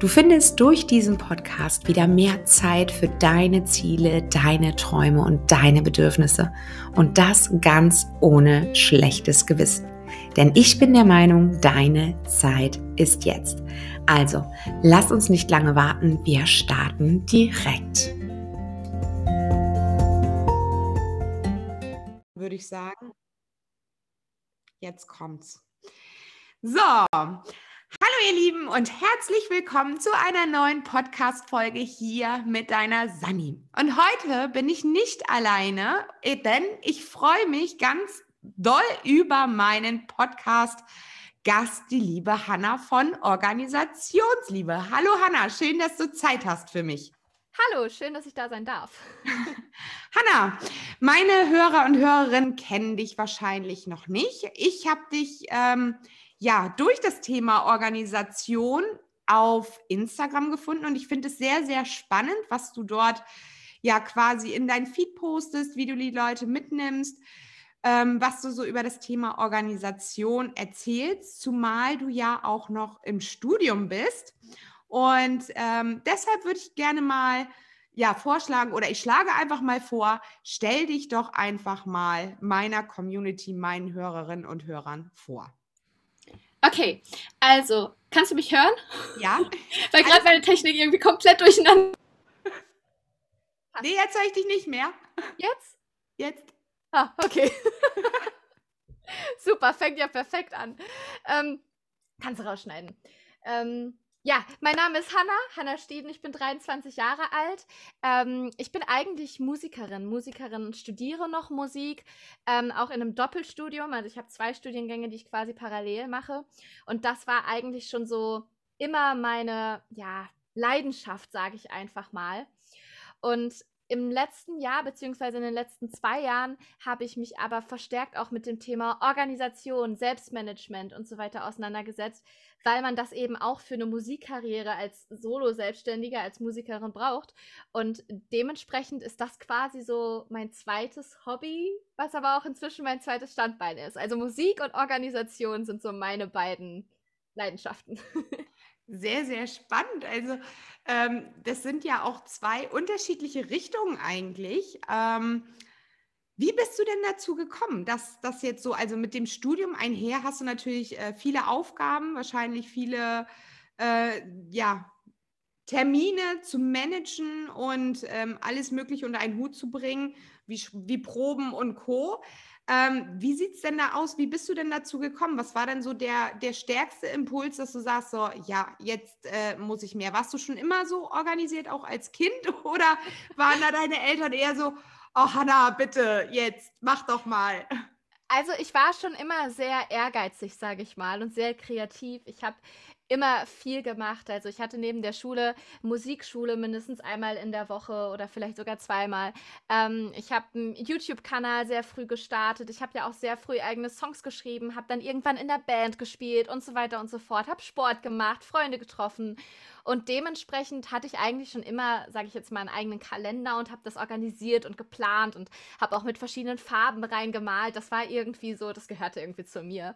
Du findest durch diesen Podcast wieder mehr Zeit für deine Ziele, deine Träume und deine Bedürfnisse. Und das ganz ohne schlechtes Gewissen. Denn ich bin der Meinung, deine Zeit ist jetzt. Also, lass uns nicht lange warten, wir starten direkt. Würde ich sagen, jetzt kommt's. So, Hallo ihr Lieben und herzlich willkommen zu einer neuen Podcast-Folge hier mit deiner Sani. Und heute bin ich nicht alleine, denn ich freue mich ganz doll über meinen Podcast Gast, die liebe Hanna von Organisationsliebe. Hallo Hanna, schön, dass du Zeit hast für mich. Hallo, schön, dass ich da sein darf. Hanna, meine Hörer und Hörerinnen kennen dich wahrscheinlich noch nicht. Ich habe dich ähm, ja durch das Thema Organisation auf Instagram gefunden und ich finde es sehr, sehr spannend, was du dort ja quasi in dein Feed postest, wie du die Leute mitnimmst, ähm, was du so über das Thema Organisation erzählst, zumal du ja auch noch im Studium bist. Und ähm, deshalb würde ich gerne mal ja, vorschlagen oder ich schlage einfach mal vor, stell dich doch einfach mal meiner Community, meinen Hörerinnen und Hörern vor. Okay, also, kannst du mich hören? Ja. Weil gerade also, meine Technik irgendwie komplett durcheinander. Nee, jetzt höre ich dich nicht mehr. Jetzt? Jetzt. Ah, okay. Super, fängt ja perfekt an. Ähm, kannst du rausschneiden. Ähm, ja, mein Name ist Hanna, Hanna Steden, ich bin 23 Jahre alt. Ähm, ich bin eigentlich Musikerin, Musikerin und studiere noch Musik, ähm, auch in einem Doppelstudium. Also ich habe zwei Studiengänge, die ich quasi parallel mache. Und das war eigentlich schon so immer meine, ja, Leidenschaft, sage ich einfach mal. Und im letzten Jahr, beziehungsweise in den letzten zwei Jahren, habe ich mich aber verstärkt auch mit dem Thema Organisation, Selbstmanagement und so weiter auseinandergesetzt, weil man das eben auch für eine Musikkarriere als Solo-Selbstständiger, als Musikerin braucht. Und dementsprechend ist das quasi so mein zweites Hobby, was aber auch inzwischen mein zweites Standbein ist. Also Musik und Organisation sind so meine beiden Leidenschaften. Sehr, sehr spannend. Also ähm, das sind ja auch zwei unterschiedliche Richtungen eigentlich. Ähm, wie bist du denn dazu gekommen, dass das jetzt so, also mit dem Studium einher hast du natürlich äh, viele Aufgaben, wahrscheinlich viele, äh, ja, Termine zu managen und ähm, alles Mögliche unter einen Hut zu bringen, wie, wie Proben und Co. Ähm, wie sieht es denn da aus? Wie bist du denn dazu gekommen? Was war denn so der, der stärkste Impuls, dass du sagst, so, ja, jetzt äh, muss ich mehr? Warst du schon immer so organisiert, auch als Kind? Oder waren da deine Eltern eher so, oh Hanna, bitte, jetzt, mach doch mal? Also ich war schon immer sehr ehrgeizig, sage ich mal, und sehr kreativ. Ich habe immer viel gemacht. Also ich hatte neben der Schule Musikschule mindestens einmal in der Woche oder vielleicht sogar zweimal. Ähm, ich habe einen YouTube-Kanal sehr früh gestartet. Ich habe ja auch sehr früh eigene Songs geschrieben, habe dann irgendwann in der Band gespielt und so weiter und so fort. Habe Sport gemacht, Freunde getroffen und dementsprechend hatte ich eigentlich schon immer, sage ich jetzt mal, einen eigenen Kalender und habe das organisiert und geplant und habe auch mit verschiedenen Farben reingemalt. Das war irgendwie so, das gehörte irgendwie zu mir.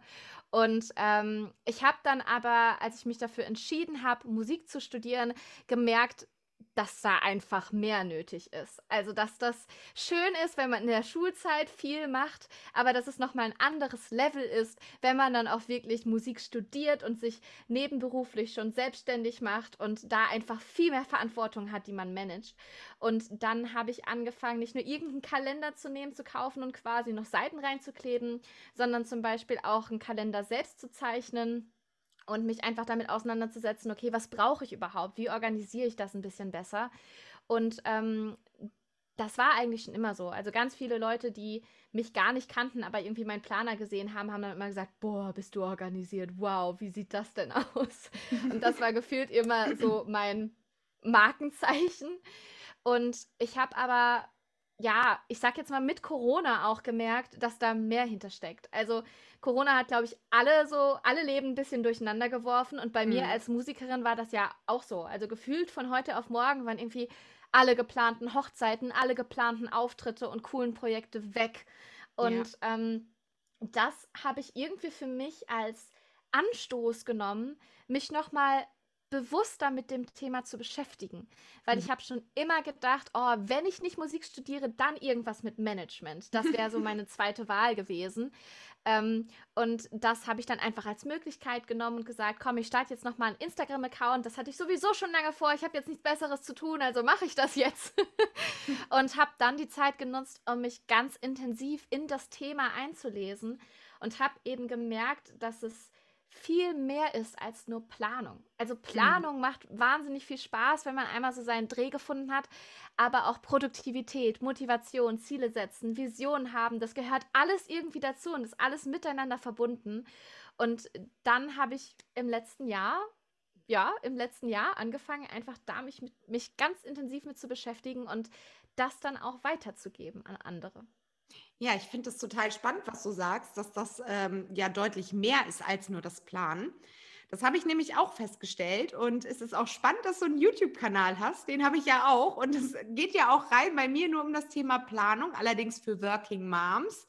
Und ähm, ich habe dann aber, als ich mich dafür entschieden habe, Musik zu studieren, gemerkt, dass da einfach mehr nötig ist. Also, dass das schön ist, wenn man in der Schulzeit viel macht, aber dass es nochmal ein anderes Level ist, wenn man dann auch wirklich Musik studiert und sich nebenberuflich schon selbstständig macht und da einfach viel mehr Verantwortung hat, die man managt. Und dann habe ich angefangen, nicht nur irgendeinen Kalender zu nehmen, zu kaufen und quasi noch Seiten reinzukleben, sondern zum Beispiel auch einen Kalender selbst zu zeichnen und mich einfach damit auseinanderzusetzen, okay, was brauche ich überhaupt? Wie organisiere ich das ein bisschen besser? Und ähm, das war eigentlich schon immer so. Also ganz viele Leute, die mich gar nicht kannten, aber irgendwie meinen Planer gesehen haben, haben dann immer gesagt, boah, bist du organisiert? Wow, wie sieht das denn aus? Und das war gefühlt immer so mein Markenzeichen. Und ich habe aber ja, ich sag jetzt mal mit Corona auch gemerkt, dass da mehr hintersteckt. Also Corona hat, glaube ich, alle so, alle Leben ein bisschen durcheinander geworfen. Und bei mhm. mir als Musikerin war das ja auch so. Also gefühlt von heute auf morgen waren irgendwie alle geplanten Hochzeiten, alle geplanten Auftritte und coolen Projekte weg. Und ja. ähm, das habe ich irgendwie für mich als Anstoß genommen, mich nochmal bewusster mit dem Thema zu beschäftigen. Weil mhm. ich habe schon immer gedacht, oh, wenn ich nicht Musik studiere, dann irgendwas mit Management. Das wäre so meine zweite Wahl gewesen. Ähm, und das habe ich dann einfach als Möglichkeit genommen und gesagt, komm, ich starte jetzt nochmal einen Instagram-Account. Das hatte ich sowieso schon lange vor. Ich habe jetzt nichts Besseres zu tun, also mache ich das jetzt. und habe dann die Zeit genutzt, um mich ganz intensiv in das Thema einzulesen und habe eben gemerkt, dass es viel mehr ist als nur Planung. Also mhm. Planung mhm. macht wahnsinnig viel Spaß, wenn man einmal so seinen Dreh gefunden hat, aber auch Produktivität, Motivation, Ziele setzen, Visionen haben, das gehört alles irgendwie dazu und ist alles miteinander verbunden. Und dann habe ich im letzten Jahr, ja, im letzten Jahr angefangen, einfach da mich, mit, mich ganz intensiv mit zu beschäftigen und das dann auch weiterzugeben an andere. Ja, ich finde es total spannend, was du sagst, dass das ähm, ja deutlich mehr ist als nur das Planen. Das habe ich nämlich auch festgestellt und es ist auch spannend, dass du einen YouTube-Kanal hast. Den habe ich ja auch und es geht ja auch rein bei mir nur um das Thema Planung, allerdings für Working Moms.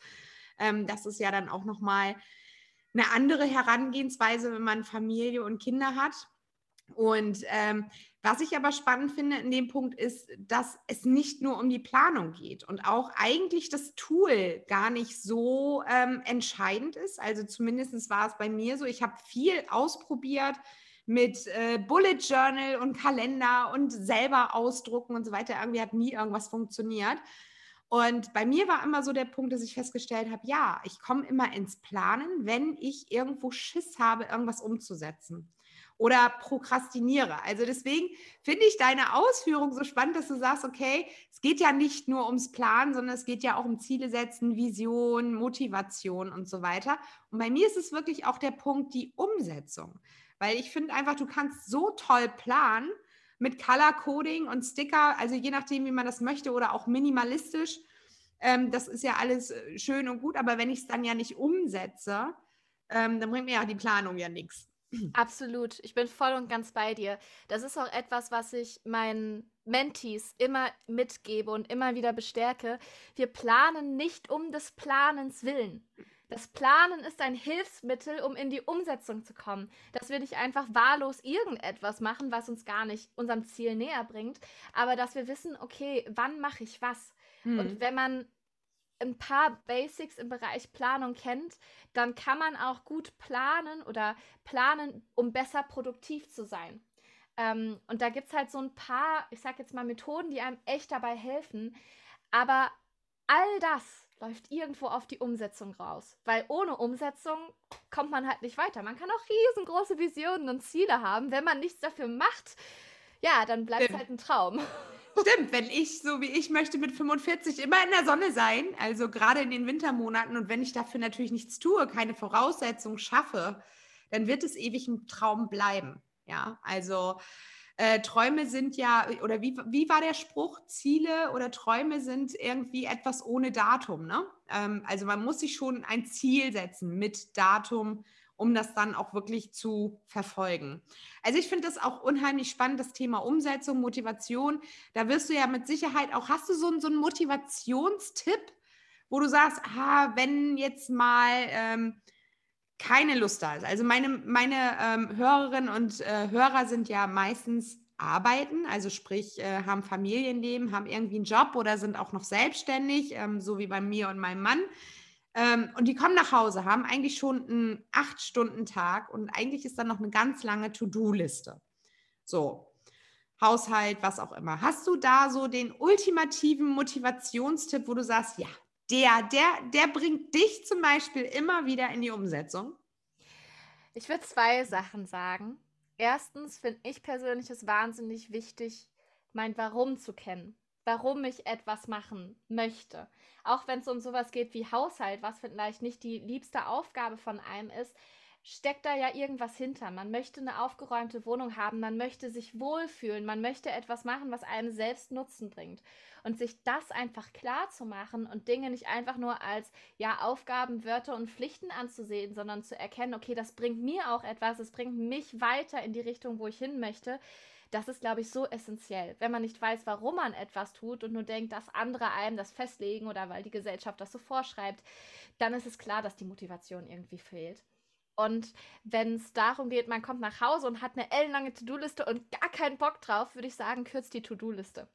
Ähm, das ist ja dann auch nochmal eine andere Herangehensweise, wenn man Familie und Kinder hat. Und ähm, was ich aber spannend finde in dem Punkt ist, dass es nicht nur um die Planung geht und auch eigentlich das Tool gar nicht so ähm, entscheidend ist. Also zumindest war es bei mir so. Ich habe viel ausprobiert mit äh, Bullet Journal und Kalender und selber ausdrucken und so weiter. Irgendwie hat nie irgendwas funktioniert. Und bei mir war immer so der Punkt, dass ich festgestellt habe, ja, ich komme immer ins Planen, wenn ich irgendwo Schiss habe, irgendwas umzusetzen oder prokrastiniere. Also deswegen finde ich deine Ausführung so spannend, dass du sagst, okay, es geht ja nicht nur ums Planen, sondern es geht ja auch um Ziele setzen, Vision, Motivation und so weiter. Und bei mir ist es wirklich auch der Punkt, die Umsetzung. Weil ich finde einfach, du kannst so toll planen mit Color Coding und Sticker, also je nachdem, wie man das möchte oder auch minimalistisch. Ähm, das ist ja alles äh, schön und gut, aber wenn ich es dann ja nicht umsetze, ähm, dann bringt mir ja die Planung ja nichts. Absolut. Ich bin voll und ganz bei dir. Das ist auch etwas, was ich meinen Mentees immer mitgebe und immer wieder bestärke. Wir planen nicht um des Planens willen. Das Planen ist ein Hilfsmittel, um in die Umsetzung zu kommen. Dass wir nicht einfach wahllos irgendetwas machen, was uns gar nicht unserem Ziel näher bringt, aber dass wir wissen, okay, wann mache ich was? Hm. Und wenn man ein paar Basics im Bereich Planung kennt, dann kann man auch gut planen oder planen, um besser produktiv zu sein. Ähm, und da gibt es halt so ein paar, ich sag jetzt mal, Methoden, die einem echt dabei helfen. Aber all das läuft irgendwo auf die Umsetzung raus. Weil ohne Umsetzung kommt man halt nicht weiter. Man kann auch riesengroße Visionen und Ziele haben. Wenn man nichts dafür macht, ja, dann bleibt es halt ein Traum. Stimmt, wenn ich, so wie ich möchte, mit 45 immer in der Sonne sein, also gerade in den Wintermonaten und wenn ich dafür natürlich nichts tue, keine Voraussetzung schaffe, dann wird es ewig ein Traum bleiben. Ja, also äh, Träume sind ja, oder wie, wie war der Spruch? Ziele oder Träume sind irgendwie etwas ohne Datum. Ne? Ähm, also man muss sich schon ein Ziel setzen mit Datum, um das dann auch wirklich zu verfolgen. Also ich finde das auch unheimlich spannend, das Thema Umsetzung, Motivation. Da wirst du ja mit Sicherheit auch, hast du so, so einen Motivationstipp, wo du sagst, ah, wenn jetzt mal ähm, keine Lust da ist. Also meine, meine ähm, Hörerinnen und äh, Hörer sind ja meistens arbeiten, also sprich äh, haben Familienleben, haben irgendwie einen Job oder sind auch noch selbstständig, ähm, so wie bei mir und meinem Mann. Ähm, und die kommen nach Hause, haben eigentlich schon einen Acht-Stunden-Tag und eigentlich ist dann noch eine ganz lange To-Do-Liste. So, Haushalt, was auch immer. Hast du da so den ultimativen Motivationstipp, wo du sagst, ja, der, der, der bringt dich zum Beispiel immer wieder in die Umsetzung? Ich würde zwei Sachen sagen. Erstens finde ich persönlich es wahnsinnig wichtig, mein Warum zu kennen warum ich etwas machen möchte. Auch wenn es um sowas geht wie Haushalt, was vielleicht nicht die liebste Aufgabe von einem ist. steckt da ja irgendwas hinter. Man möchte eine aufgeräumte Wohnung haben, man möchte sich wohlfühlen, man möchte etwas machen, was einem selbst Nutzen bringt. Und sich das einfach klar zu machen und Dinge nicht einfach nur als ja Aufgaben, Wörter und Pflichten anzusehen, sondern zu erkennen, okay, das bringt mir auch etwas, es bringt mich weiter in die Richtung, wo ich hin möchte. Das ist, glaube ich, so essentiell. Wenn man nicht weiß, warum man etwas tut und nur denkt, dass andere einem das festlegen oder weil die Gesellschaft das so vorschreibt, dann ist es klar, dass die Motivation irgendwie fehlt. Und wenn es darum geht, man kommt nach Hause und hat eine ellenlange To-Do-Liste und gar keinen Bock drauf, würde ich sagen, kürzt die To-Do-Liste.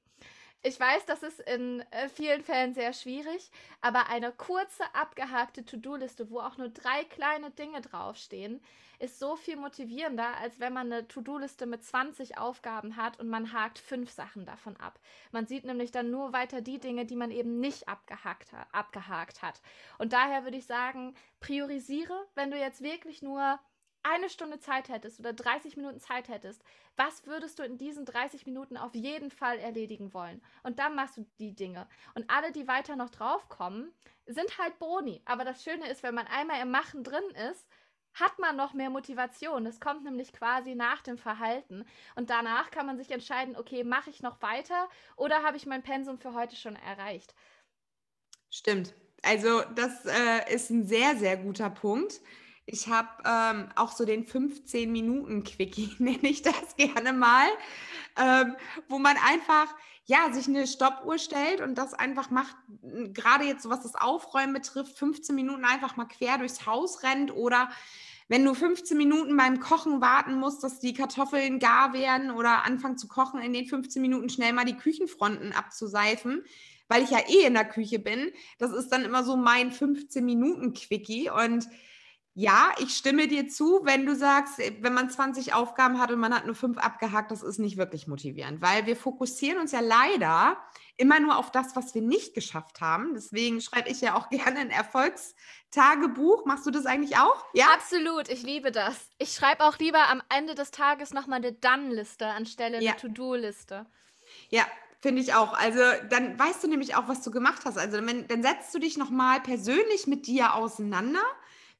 Ich weiß, das ist in äh, vielen Fällen sehr schwierig, aber eine kurze, abgehakte To-Do-Liste, wo auch nur drei kleine Dinge draufstehen, ist so viel motivierender, als wenn man eine To-Do-Liste mit 20 Aufgaben hat und man hakt fünf Sachen davon ab. Man sieht nämlich dann nur weiter die Dinge, die man eben nicht abgehakt, abgehakt hat. Und daher würde ich sagen, priorisiere, wenn du jetzt wirklich nur eine Stunde Zeit hättest oder 30 Minuten Zeit hättest, was würdest du in diesen 30 Minuten auf jeden Fall erledigen wollen? Und dann machst du die Dinge. Und alle, die weiter noch draufkommen, sind halt Boni. Aber das Schöne ist, wenn man einmal im Machen drin ist, hat man noch mehr Motivation. Das kommt nämlich quasi nach dem Verhalten. Und danach kann man sich entscheiden, okay, mache ich noch weiter oder habe ich mein Pensum für heute schon erreicht? Stimmt. Also das äh, ist ein sehr, sehr guter Punkt. Ich habe ähm, auch so den 15-Minuten-Quickie, nenne ich das gerne mal, ähm, wo man einfach ja, sich eine Stoppuhr stellt und das einfach macht, gerade jetzt so was das Aufräumen betrifft, 15 Minuten einfach mal quer durchs Haus rennt oder wenn du 15 Minuten beim Kochen warten musst, dass die Kartoffeln gar werden oder anfangen zu kochen, in den 15 Minuten schnell mal die Küchenfronten abzuseifen, weil ich ja eh in der Küche bin. Das ist dann immer so mein 15 Minuten Quickie und ja, ich stimme dir zu, wenn du sagst, äh, wenn man 20 Aufgaben hat und man hat nur fünf abgehakt, das ist nicht wirklich motivierend, weil wir fokussieren uns ja leider immer nur auf das, was wir nicht geschafft haben. Deswegen schreibe ich ja auch gerne ein Erfolgstagebuch. Machst du das eigentlich auch? Ja? Absolut, ich liebe das. Ich schreibe auch lieber am Ende des Tages nochmal eine Done-Liste anstelle ja. eine To-Do-Liste. Ja, Finde ich auch. Also dann weißt du nämlich auch, was du gemacht hast. Also wenn, dann setzt du dich nochmal persönlich mit dir auseinander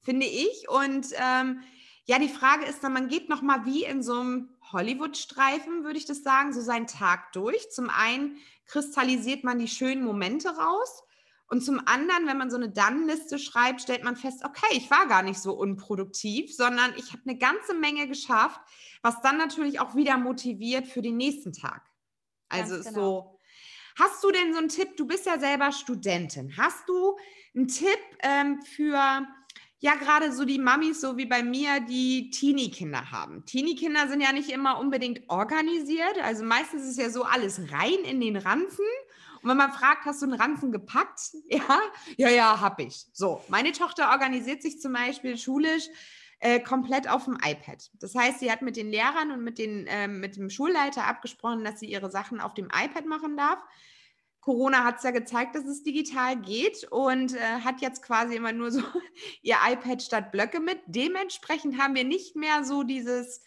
finde ich. Und ähm, ja, die Frage ist dann, man geht nochmal wie in so einem Hollywood-Streifen, würde ich das sagen, so seinen Tag durch. Zum einen kristallisiert man die schönen Momente raus. Und zum anderen, wenn man so eine Dann-Liste schreibt, stellt man fest, okay, ich war gar nicht so unproduktiv, sondern ich habe eine ganze Menge geschafft, was dann natürlich auch wieder motiviert für den nächsten Tag. Also genau. so. Hast du denn so einen Tipp? Du bist ja selber Studentin. Hast du einen Tipp ähm, für ja gerade so die Mamis, so wie bei mir, die Teenie-Kinder haben. Teenie-Kinder sind ja nicht immer unbedingt organisiert. Also meistens ist ja so alles rein in den Ranzen. Und wenn man fragt, hast du einen Ranzen gepackt? Ja, ja, ja, hab ich. So, meine Tochter organisiert sich zum Beispiel schulisch äh, komplett auf dem iPad. Das heißt, sie hat mit den Lehrern und mit, den, äh, mit dem Schulleiter abgesprochen, dass sie ihre Sachen auf dem iPad machen darf. Corona hat es ja gezeigt, dass es digital geht und äh, hat jetzt quasi immer nur so ihr iPad statt Blöcke mit. Dementsprechend haben wir nicht mehr so dieses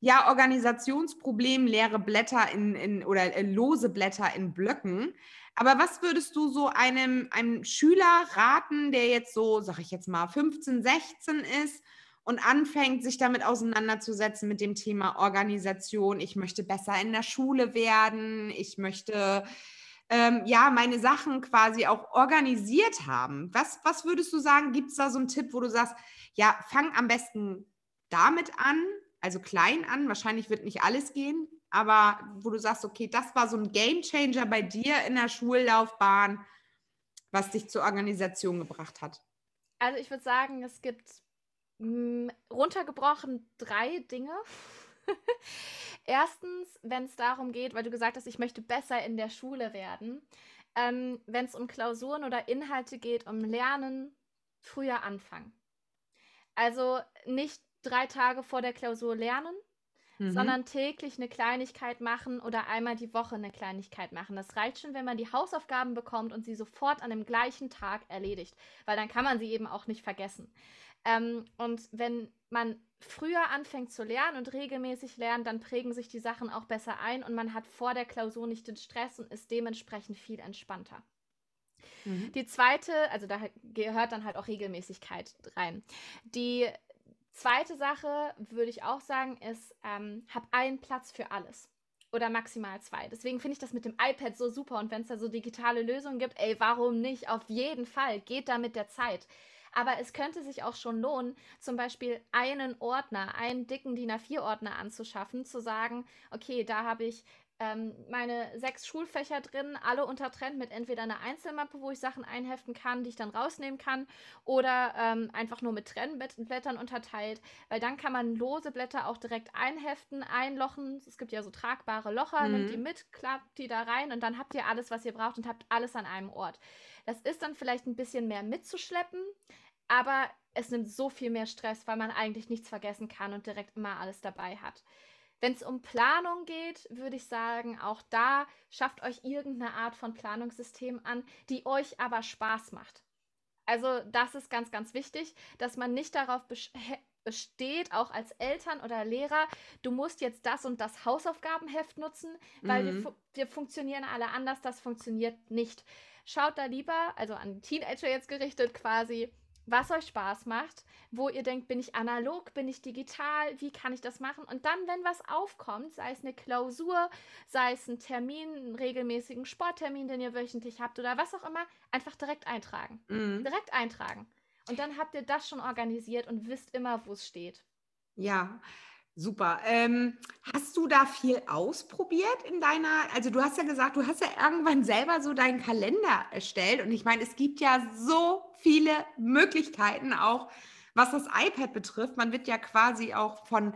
ja, Organisationsproblem, leere Blätter in, in oder äh, lose Blätter in Blöcken. Aber was würdest du so einem, einem Schüler raten, der jetzt so, sag ich jetzt mal, 15, 16 ist und anfängt, sich damit auseinanderzusetzen mit dem Thema Organisation? Ich möchte besser in der Schule werden, ich möchte ähm, ja, meine Sachen quasi auch organisiert haben. Was, was würdest du sagen? Gibt es da so einen Tipp, wo du sagst, ja, fang am besten damit an, also klein an, wahrscheinlich wird nicht alles gehen, aber wo du sagst, okay, das war so ein Game Changer bei dir in der Schullaufbahn, was dich zur Organisation gebracht hat? Also ich würde sagen, es gibt mh, hm, runtergebrochen drei Dinge. Erstens, wenn es darum geht, weil du gesagt hast, ich möchte besser in der Schule werden, ähm, wenn es um Klausuren oder Inhalte geht, um Lernen, früher anfangen. Also nicht drei Tage vor der Klausur lernen, mhm. sondern täglich eine Kleinigkeit machen oder einmal die Woche eine Kleinigkeit machen. Das reicht schon, wenn man die Hausaufgaben bekommt und sie sofort an dem gleichen Tag erledigt, weil dann kann man sie eben auch nicht vergessen. Ähm, und wenn man früher anfängt zu lernen und regelmäßig lernt, dann prägen sich die Sachen auch besser ein und man hat vor der Klausur nicht den Stress und ist dementsprechend viel entspannter. Mhm. Die zweite, also da gehört dann halt auch Regelmäßigkeit rein. Die Zweite Sache würde ich auch sagen, ist, ähm, hab einen Platz für alles. Oder maximal zwei. Deswegen finde ich das mit dem iPad so super. Und wenn es da so digitale Lösungen gibt, ey, warum nicht? Auf jeden Fall. Geht da mit der Zeit. Aber es könnte sich auch schon lohnen, zum Beispiel einen Ordner, einen dicken DIN A4-Ordner anzuschaffen, zu sagen, okay, da habe ich ähm, meine sechs Schulfächer drin, alle untertrennt mit entweder einer Einzelmappe, wo ich Sachen einheften kann, die ich dann rausnehmen kann, oder ähm, einfach nur mit Trennblättern unterteilt, weil dann kann man lose Blätter auch direkt einheften, einlochen. Es gibt ja so tragbare Locher, mhm. nimmt die mit, klappt die da rein und dann habt ihr alles, was ihr braucht und habt alles an einem Ort. Das ist dann vielleicht ein bisschen mehr mitzuschleppen, aber es nimmt so viel mehr Stress, weil man eigentlich nichts vergessen kann und direkt immer alles dabei hat. Wenn es um Planung geht, würde ich sagen, auch da schafft euch irgendeine Art von Planungssystem an, die euch aber Spaß macht. Also das ist ganz, ganz wichtig, dass man nicht darauf besteht, auch als Eltern oder Lehrer, du musst jetzt das und das Hausaufgabenheft nutzen, weil mhm. wir, wir funktionieren alle anders, das funktioniert nicht. Schaut da lieber, also an Teenager jetzt gerichtet quasi, was euch Spaß macht, wo ihr denkt, bin ich analog, bin ich digital, wie kann ich das machen? Und dann, wenn was aufkommt, sei es eine Klausur, sei es ein Termin, einen regelmäßigen Sporttermin, den ihr wöchentlich habt oder was auch immer, einfach direkt eintragen. Mhm. Direkt eintragen. Und dann habt ihr das schon organisiert und wisst immer, wo es steht. Ja, Super. Ähm, hast du da viel ausprobiert in deiner, also du hast ja gesagt, du hast ja irgendwann selber so deinen Kalender erstellt und ich meine, es gibt ja so viele Möglichkeiten auch, was das iPad betrifft. Man wird ja quasi auch von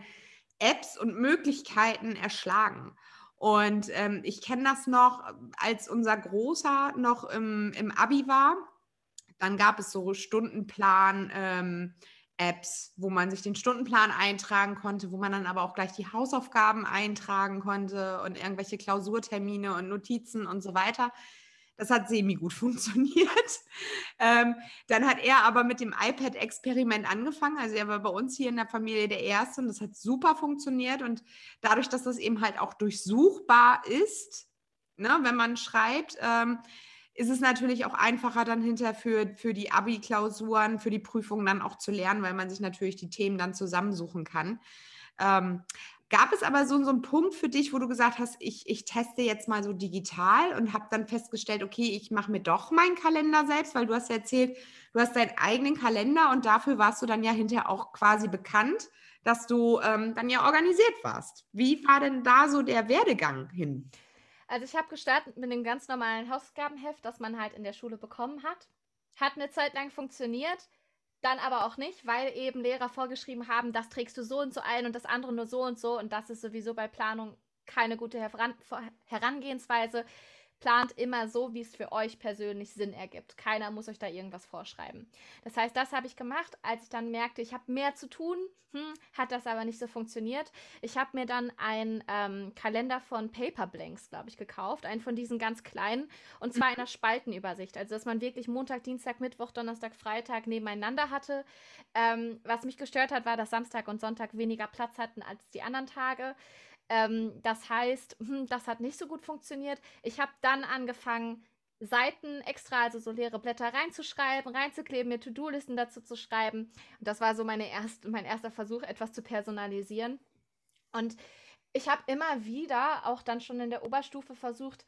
Apps und Möglichkeiten erschlagen. Und ähm, ich kenne das noch, als unser Großer noch im, im Abi war. Dann gab es so Stundenplan. Ähm, Apps, wo man sich den Stundenplan eintragen konnte, wo man dann aber auch gleich die Hausaufgaben eintragen konnte und irgendwelche Klausurtermine und Notizen und so weiter. Das hat semi gut funktioniert. Ähm, dann hat er aber mit dem iPad-Experiment angefangen. Also er war bei uns hier in der Familie der Erste und das hat super funktioniert. Und dadurch, dass das eben halt auch durchsuchbar ist, ne, wenn man schreibt, ähm, ist es natürlich auch einfacher dann hinter für, für die Abi-Klausuren, für die Prüfungen dann auch zu lernen, weil man sich natürlich die Themen dann zusammensuchen kann. Ähm, gab es aber so, so einen Punkt für dich, wo du gesagt hast, ich, ich teste jetzt mal so digital und habe dann festgestellt, okay, ich mache mir doch meinen Kalender selbst, weil du hast ja erzählt, du hast deinen eigenen Kalender und dafür warst du dann ja hinterher auch quasi bekannt, dass du ähm, dann ja organisiert warst. Wie war denn da so der Werdegang hin? Also ich habe gestartet mit dem ganz normalen Hausaufgabenheft, das man halt in der Schule bekommen hat. Hat eine Zeit lang funktioniert, dann aber auch nicht, weil eben Lehrer vorgeschrieben haben, das trägst du so und so ein und das andere nur so und so und das ist sowieso bei Planung keine gute Heran Herangehensweise plant immer so, wie es für euch persönlich Sinn ergibt. Keiner muss euch da irgendwas vorschreiben. Das heißt, das habe ich gemacht. Als ich dann merkte, ich habe mehr zu tun, hm, hat das aber nicht so funktioniert. Ich habe mir dann einen ähm, Kalender von Paper Blanks, glaube ich, gekauft. Einen von diesen ganz kleinen. Und zwar in einer Spaltenübersicht. Also, dass man wirklich Montag, Dienstag, Mittwoch, Donnerstag, Freitag nebeneinander hatte. Ähm, was mich gestört hat, war, dass Samstag und Sonntag weniger Platz hatten als die anderen Tage. Ähm, das heißt, hm, das hat nicht so gut funktioniert. Ich habe dann angefangen, Seiten extra, also so leere Blätter reinzuschreiben, reinzukleben, mir To-Do-Listen dazu zu schreiben. Und das war so meine erst, mein erster Versuch, etwas zu personalisieren. Und ich habe immer wieder, auch dann schon in der Oberstufe, versucht,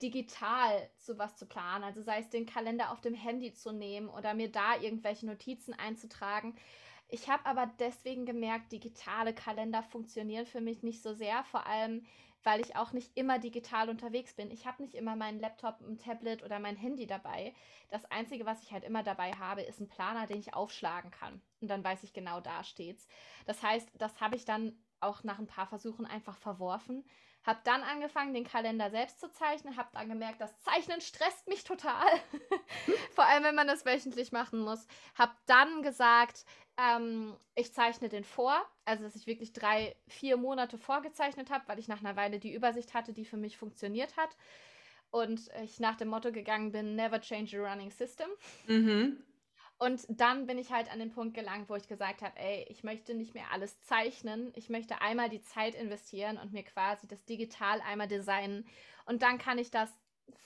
digital zu was zu planen. Also sei es den Kalender auf dem Handy zu nehmen oder mir da irgendwelche Notizen einzutragen. Ich habe aber deswegen gemerkt, digitale Kalender funktionieren für mich nicht so sehr, vor allem weil ich auch nicht immer digital unterwegs bin. Ich habe nicht immer meinen Laptop, ein Tablet oder mein Handy dabei. Das Einzige, was ich halt immer dabei habe, ist ein Planer, den ich aufschlagen kann. Und dann weiß ich genau, da steht's. Das heißt, das habe ich dann auch nach ein paar Versuchen einfach verworfen. Habe dann angefangen, den Kalender selbst zu zeichnen. Habe dann gemerkt, das Zeichnen stresst mich total. Vor allem, wenn man das wöchentlich machen muss. Habe dann gesagt, ähm, ich zeichne den vor, also dass ich wirklich drei, vier Monate vorgezeichnet habe, weil ich nach einer Weile die Übersicht hatte, die für mich funktioniert hat. Und ich nach dem Motto gegangen bin, never change a running system. Mhm. Und dann bin ich halt an den Punkt gelangt, wo ich gesagt habe, ey, ich möchte nicht mehr alles zeichnen. Ich möchte einmal die Zeit investieren und mir quasi das digital einmal designen. Und dann kann ich das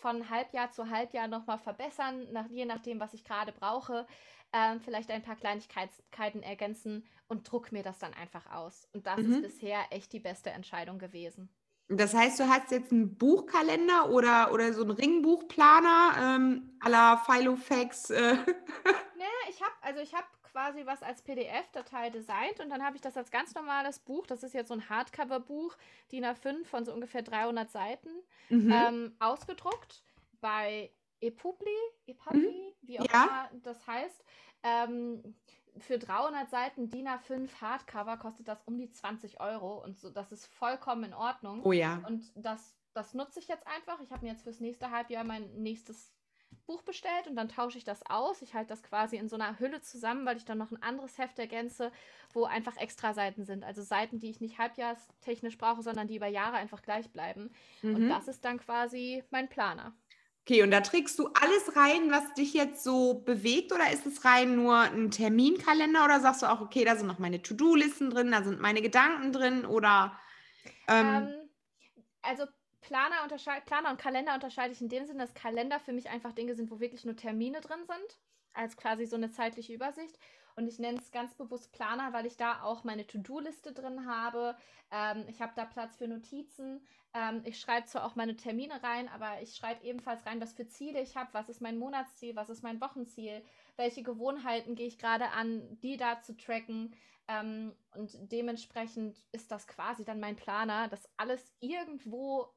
von Halbjahr zu Halbjahr nochmal verbessern, nach, je nachdem, was ich gerade brauche ähm, vielleicht ein paar Kleinigkeiten ergänzen und druck mir das dann einfach aus. Und das mhm. ist bisher echt die beste Entscheidung gewesen. Das heißt, du hast jetzt einen Buchkalender oder, oder so einen Ringbuchplaner ähm, à la Filofax? Äh. nee, ich habe also ich habe quasi was als PDF-Datei designt und dann habe ich das als ganz normales Buch, das ist jetzt so ein Hardcover-Buch, DIN A5 von so ungefähr 300 Seiten, mhm. ähm, ausgedruckt bei ePubli, ePubli, mhm. wie auch ja. immer das heißt. Ähm, für 300 Seiten DIN A5 Hardcover kostet das um die 20 Euro und so, das ist vollkommen in Ordnung. Oh ja. Und das, das nutze ich jetzt einfach. Ich habe mir jetzt fürs nächste Halbjahr mein nächstes Buch bestellt und dann tausche ich das aus. Ich halte das quasi in so einer Hülle zusammen, weil ich dann noch ein anderes Heft ergänze, wo einfach extra Seiten sind. Also Seiten, die ich nicht halbjahrstechnisch brauche, sondern die über Jahre einfach gleich bleiben. Mhm. Und das ist dann quasi mein Planer. Okay, und da trägst du alles rein, was dich jetzt so bewegt, oder ist es rein nur ein Terminkalender oder sagst du auch, okay, da sind noch meine To-Do-Listen drin, da sind meine Gedanken drin oder ähm, ähm, also Planer, Planer und Kalender unterscheide ich in dem Sinne, dass Kalender für mich einfach Dinge sind, wo wirklich nur Termine drin sind, als quasi so eine zeitliche Übersicht. Und ich nenne es ganz bewusst Planer, weil ich da auch meine To-Do-Liste drin habe. Ähm, ich habe da Platz für Notizen. Ähm, ich schreibe zwar auch meine Termine rein, aber ich schreibe ebenfalls rein, was für Ziele ich habe, was ist mein Monatsziel, was ist mein Wochenziel, welche Gewohnheiten gehe ich gerade an, die da zu tracken. Ähm, und dementsprechend ist das quasi dann mein Planer, das alles irgendwo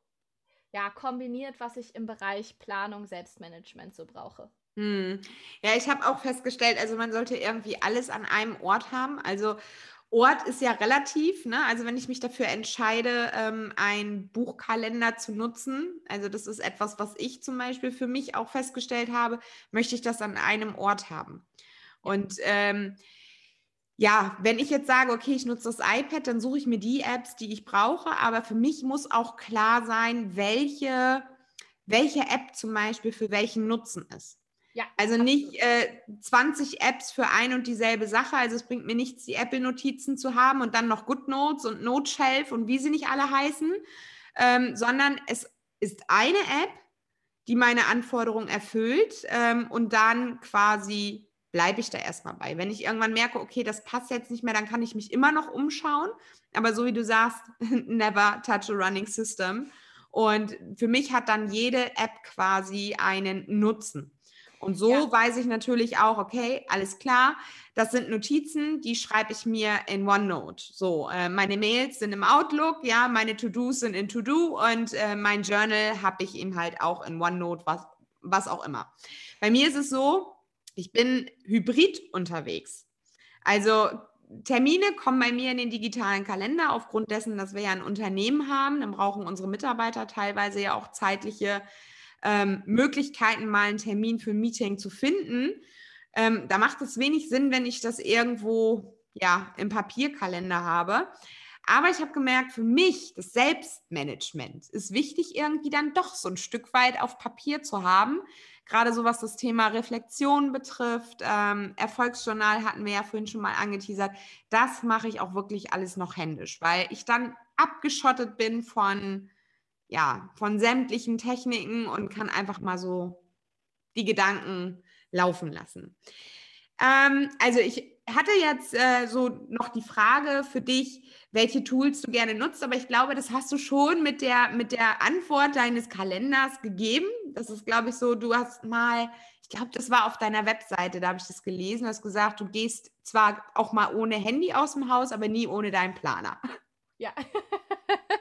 ja, kombiniert, was ich im Bereich Planung, Selbstmanagement so brauche. Hm. Ja, ich habe auch festgestellt, also man sollte irgendwie alles an einem Ort haben. Also Ort ist ja relativ, ne? Also wenn ich mich dafür entscheide, ähm, einen Buchkalender zu nutzen, also das ist etwas, was ich zum Beispiel für mich auch festgestellt habe, möchte ich das an einem Ort haben. Und ähm, ja, wenn ich jetzt sage, okay, ich nutze das iPad, dann suche ich mir die Apps, die ich brauche. Aber für mich muss auch klar sein, welche, welche App zum Beispiel für welchen Nutzen ist. Ja, also nicht äh, 20 Apps für ein und dieselbe Sache. Also es bringt mir nichts, die Apple-Notizen zu haben und dann noch GoodNotes und Noteshelf und wie sie nicht alle heißen, ähm, sondern es ist eine App, die meine Anforderungen erfüllt ähm, und dann quasi bleibe ich da erstmal bei. Wenn ich irgendwann merke, okay, das passt jetzt nicht mehr, dann kann ich mich immer noch umschauen. Aber so wie du sagst, never touch a running system. Und für mich hat dann jede App quasi einen Nutzen. Und so ja. weiß ich natürlich auch, okay, alles klar, das sind Notizen, die schreibe ich mir in OneNote. So, äh, meine Mails sind im Outlook, ja, meine To-Dos sind in To-Do und äh, mein Journal habe ich eben halt auch in OneNote, was, was auch immer. Bei mir ist es so, ich bin hybrid unterwegs. Also Termine kommen bei mir in den digitalen Kalender aufgrund dessen, dass wir ja ein Unternehmen haben. Dann brauchen unsere Mitarbeiter teilweise ja auch zeitliche ähm, Möglichkeiten, mal einen Termin für ein Meeting zu finden. Ähm, da macht es wenig Sinn, wenn ich das irgendwo ja im Papierkalender habe. Aber ich habe gemerkt, für mich das Selbstmanagement ist wichtig, irgendwie dann doch so ein Stück weit auf Papier zu haben, gerade so was das Thema Reflexion betrifft, ähm, Erfolgsjournal hatten wir ja vorhin schon mal angeteasert, das mache ich auch wirklich alles noch händisch, weil ich dann abgeschottet bin von, ja, von sämtlichen Techniken und kann einfach mal so die Gedanken laufen lassen. Ähm, also ich hatte jetzt äh, so noch die Frage für dich, welche Tools du gerne nutzt, aber ich glaube, das hast du schon mit der, mit der Antwort deines Kalenders gegeben. Das ist, glaube ich, so, du hast mal, ich glaube, das war auf deiner Webseite, da habe ich das gelesen, du hast gesagt, du gehst zwar auch mal ohne Handy aus dem Haus, aber nie ohne deinen Planer. Ja.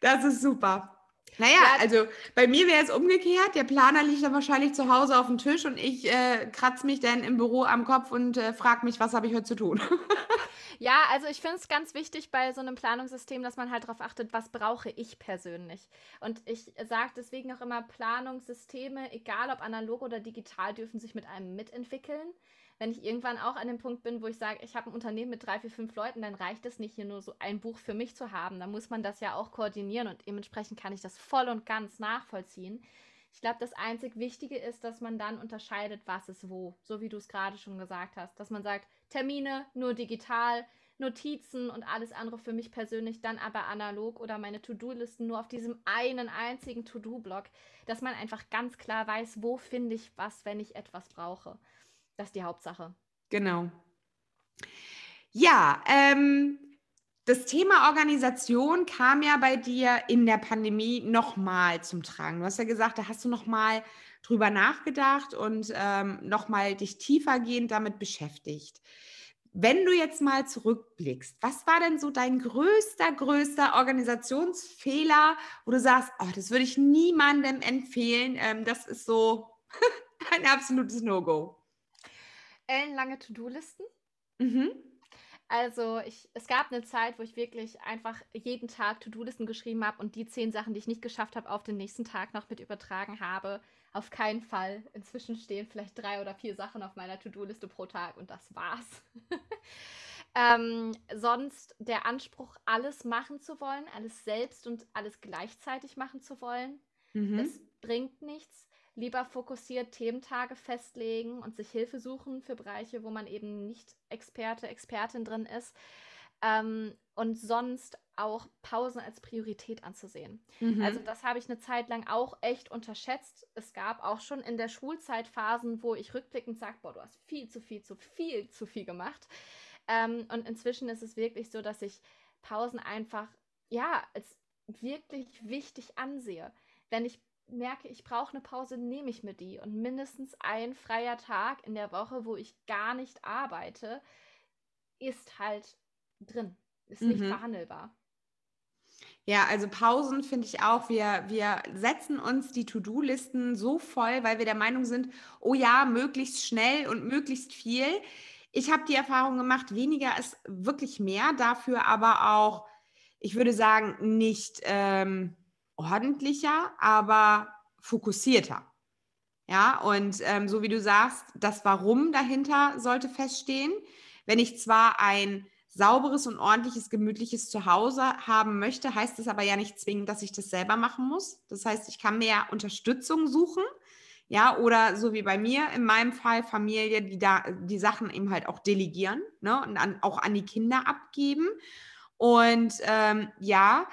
das ist super. Naja, ja. also bei mir wäre es umgekehrt. Der Planer liegt dann wahrscheinlich zu Hause auf dem Tisch und ich äh, kratze mich dann im Büro am Kopf und äh, frage mich, was habe ich heute zu tun. ja, also ich finde es ganz wichtig bei so einem Planungssystem, dass man halt darauf achtet, was brauche ich persönlich. Und ich sage deswegen auch immer, Planungssysteme, egal ob analog oder digital, dürfen sich mit einem mitentwickeln wenn ich irgendwann auch an dem Punkt bin, wo ich sage, ich habe ein Unternehmen mit drei, vier, fünf Leuten, dann reicht es nicht, hier nur so ein Buch für mich zu haben. Dann muss man das ja auch koordinieren und dementsprechend kann ich das voll und ganz nachvollziehen. Ich glaube, das einzig Wichtige ist, dass man dann unterscheidet, was ist wo, so wie du es gerade schon gesagt hast. Dass man sagt, Termine nur digital, Notizen und alles andere für mich persönlich dann aber analog oder meine To-Do-Listen nur auf diesem einen einzigen To-Do-Block, dass man einfach ganz klar weiß, wo finde ich was, wenn ich etwas brauche. Das ist die Hauptsache. Genau. Ja, ähm, das Thema Organisation kam ja bei dir in der Pandemie nochmal zum Tragen. Du hast ja gesagt, da hast du nochmal drüber nachgedacht und ähm, nochmal dich tiefergehend damit beschäftigt. Wenn du jetzt mal zurückblickst, was war denn so dein größter, größter Organisationsfehler, wo du sagst, oh, das würde ich niemandem empfehlen, ähm, das ist so ein absolutes No-Go? Ellenlange To-Do-Listen. Mhm. Also ich, es gab eine Zeit, wo ich wirklich einfach jeden Tag To-Do-Listen geschrieben habe und die zehn Sachen, die ich nicht geschafft habe, auf den nächsten Tag noch mit übertragen habe. Auf keinen Fall. Inzwischen stehen vielleicht drei oder vier Sachen auf meiner To-Do-Liste pro Tag und das war's. ähm, sonst der Anspruch, alles machen zu wollen, alles selbst und alles gleichzeitig machen zu wollen, mhm. das bringt nichts lieber fokussiert Thementage festlegen und sich Hilfe suchen für Bereiche, wo man eben nicht Experte, Expertin drin ist. Ähm, und sonst auch Pausen als Priorität anzusehen. Mhm. Also das habe ich eine Zeit lang auch echt unterschätzt. Es gab auch schon in der Schulzeit Phasen, wo ich rückblickend sage, boah, du hast viel zu viel, zu viel, zu viel gemacht. Ähm, und inzwischen ist es wirklich so, dass ich Pausen einfach, ja, als wirklich wichtig ansehe. Wenn ich merke, ich brauche eine Pause, nehme ich mir die. Und mindestens ein freier Tag in der Woche, wo ich gar nicht arbeite, ist halt drin. Ist mhm. nicht verhandelbar. Ja, also Pausen finde ich auch. Wir, wir setzen uns die To-Do-Listen so voll, weil wir der Meinung sind, oh ja, möglichst schnell und möglichst viel. Ich habe die Erfahrung gemacht, weniger ist wirklich mehr, dafür aber auch, ich würde sagen, nicht ähm, ordentlicher, aber fokussierter. Ja, und ähm, so wie du sagst, das Warum dahinter sollte feststehen. Wenn ich zwar ein sauberes und ordentliches, gemütliches Zuhause haben möchte, heißt es aber ja nicht zwingend, dass ich das selber machen muss. Das heißt, ich kann mehr Unterstützung suchen. Ja, oder so wie bei mir, in meinem Fall Familie, die da die Sachen eben halt auch delegieren ne, und an, auch an die Kinder abgeben. Und ähm, ja,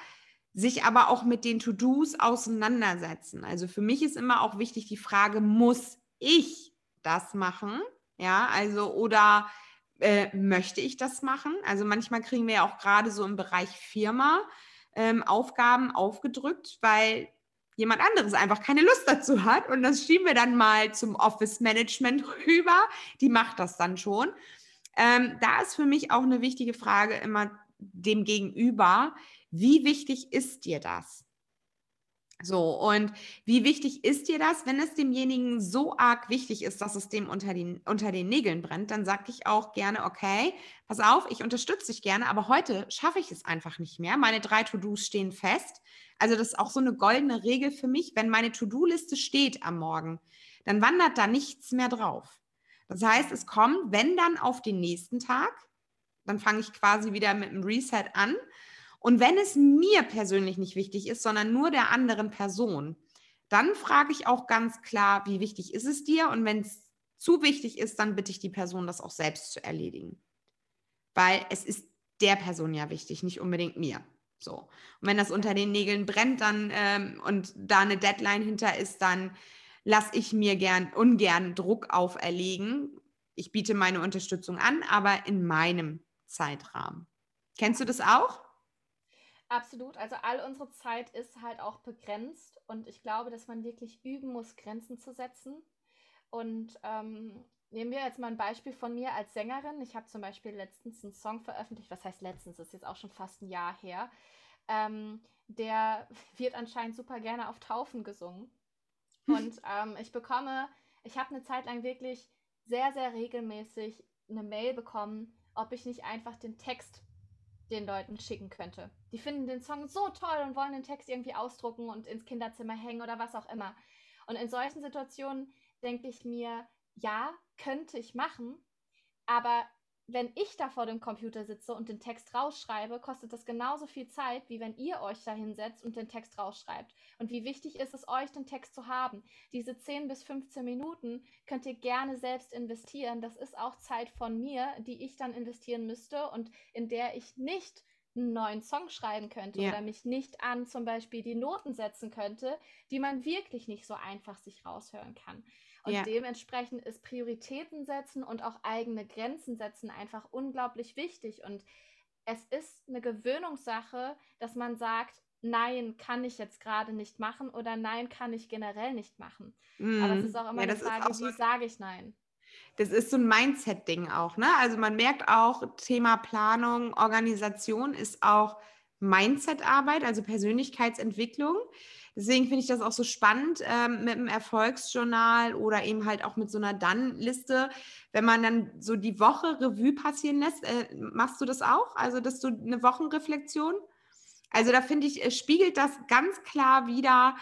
sich aber auch mit den To-Dos auseinandersetzen. Also für mich ist immer auch wichtig die Frage, muss ich das machen? Ja, also oder äh, möchte ich das machen? Also manchmal kriegen wir ja auch gerade so im Bereich Firma ähm, Aufgaben aufgedrückt, weil jemand anderes einfach keine Lust dazu hat und das schieben wir dann mal zum Office Management rüber. Die macht das dann schon. Ähm, da ist für mich auch eine wichtige Frage immer dem Gegenüber, wie wichtig ist dir das? So, und wie wichtig ist dir das, wenn es demjenigen so arg wichtig ist, dass es dem unter den, unter den Nägeln brennt, dann sage ich auch gerne, okay, pass auf, ich unterstütze dich gerne, aber heute schaffe ich es einfach nicht mehr. Meine drei To-Dos stehen fest. Also das ist auch so eine goldene Regel für mich. Wenn meine To-Do-Liste steht am Morgen, dann wandert da nichts mehr drauf. Das heißt, es kommt, wenn dann auf den nächsten Tag, dann fange ich quasi wieder mit einem Reset an und wenn es mir persönlich nicht wichtig ist, sondern nur der anderen Person, dann frage ich auch ganz klar, wie wichtig ist es dir? Und wenn es zu wichtig ist, dann bitte ich die Person, das auch selbst zu erledigen. Weil es ist der Person ja wichtig, nicht unbedingt mir. So. Und wenn das unter den Nägeln brennt dann ähm, und da eine Deadline hinter ist, dann lasse ich mir gern ungern Druck auferlegen. Ich biete meine Unterstützung an, aber in meinem Zeitrahmen. Kennst du das auch? Absolut. Also all unsere Zeit ist halt auch begrenzt und ich glaube, dass man wirklich üben muss, Grenzen zu setzen. Und ähm, nehmen wir jetzt mal ein Beispiel von mir als Sängerin. Ich habe zum Beispiel letztens einen Song veröffentlicht, was heißt letztens, das ist jetzt auch schon fast ein Jahr her. Ähm, der wird anscheinend super gerne auf Taufen gesungen. Und ähm, ich bekomme, ich habe eine Zeit lang wirklich sehr, sehr regelmäßig eine Mail bekommen, ob ich nicht einfach den Text den Leuten schicken könnte. Die finden den Song so toll und wollen den Text irgendwie ausdrucken und ins Kinderzimmer hängen oder was auch immer. Und in solchen Situationen denke ich mir, ja, könnte ich machen, aber wenn ich da vor dem Computer sitze und den Text rausschreibe, kostet das genauso viel Zeit, wie wenn ihr euch da hinsetzt und den Text rausschreibt. Und wie wichtig ist es euch, den Text zu haben? Diese 10 bis 15 Minuten könnt ihr gerne selbst investieren. Das ist auch Zeit von mir, die ich dann investieren müsste und in der ich nicht einen neuen Song schreiben könnte Ja. oder mich nicht an zum Beispiel die Noten setzen könnte, die man wirklich nicht so einfach sich raushören kann. Und Ja. dementsprechend ist Prioritäten setzen und auch eigene Grenzen setzen einfach unglaublich wichtig. Und es ist eine Gewöhnungssache, dass man sagt, nein, kann ich jetzt gerade nicht machen oder nein, kann ich generell nicht machen. Aber es Mhm. ist auch immer Ja, eine Frage, so wie sage ich nein? Das ist so ein Mindset-Ding auch, ne? Also man merkt auch, Thema Planung, Organisation ist auch Mindset-Arbeit, also Persönlichkeitsentwicklung. Deswegen finde ich das auch so spannend ähm, mit dem Erfolgsjournal oder eben halt auch mit so einer Dann-Liste, wenn man dann so die Woche Revue passieren lässt. Äh, machst du das auch? Also, dass du eine Wochenreflexion? Also da finde ich, äh, spiegelt das ganz klar wieder,